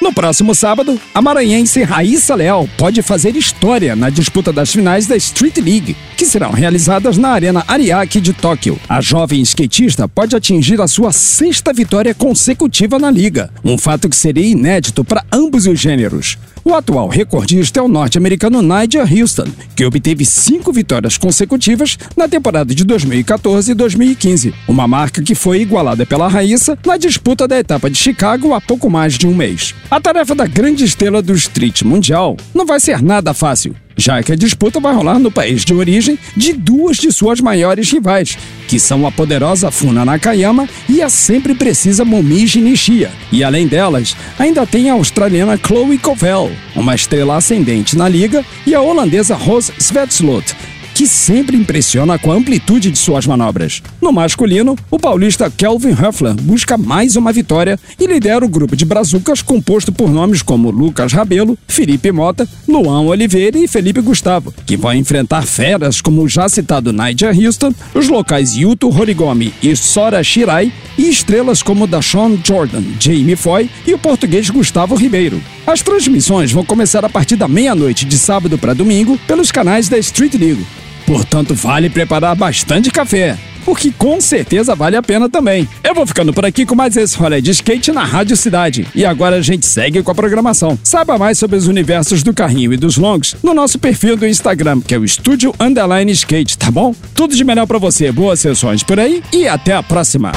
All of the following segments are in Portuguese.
No próximo sábado, a maranhense Raíssa Leal pode fazer história na disputa das finais da Street League, que serão realizadas na Arena Ariake de Tóquio. A jovem skatista pode atingir a sua sexta vitória consecutiva na liga, um fato que seria inédito para ambos os gêneros. O atual recordista é o norte-americano Nigel Houston, que obteve cinco vitórias consecutivas na temporada de 2014 e 2015, uma marca que foi igualada pela Raíssa na disputa da etapa de Chicago há pouco mais de um mês. A tarefa da grande estrela do street mundial não vai ser nada fácil, já que a disputa vai rolar no país de origem de duas de suas maiores rivais, que são a poderosa Funa Nakayama e a sempre precisa Momiji Nishia. E além delas, ainda tem a australiana Chloe Covell, uma estrela ascendente na liga, e a holandesa Rose Svetslot, que sempre impressiona com a amplitude de suas manobras. No masculino, o paulista Kelvin Huffler busca mais uma vitória e lidera o grupo de brazucas composto por nomes como Lucas Rabelo, Felipe Mota, Luan Oliveira e Felipe Gustavo, que vão enfrentar feras como o já citado Nigel Houston, os locais Yuto Horigomi e Sora Shirai e estrelas como Dashawn Jordan, Jamie Foy e o português Gustavo Ribeiro. As transmissões vão começar a partir da meia-noite de sábado para domingo pelos canais da Street League. Portanto, vale preparar bastante café, porque com certeza vale a pena também. Eu vou ficando por aqui com mais esse rolê de skate na Rádio Cidade. E agora a gente segue com a programação. Saiba mais sobre os universos do carrinho e dos longs no nosso perfil do Instagram, que é o Estúdio Underline Skate, tá bom? Tudo de melhor para você, boas sessões por aí e até a próxima.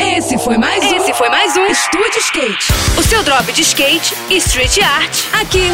Esse foi mais um. Esse foi mais um Estúdio Skate. O seu drop de skate e street art. Aqui,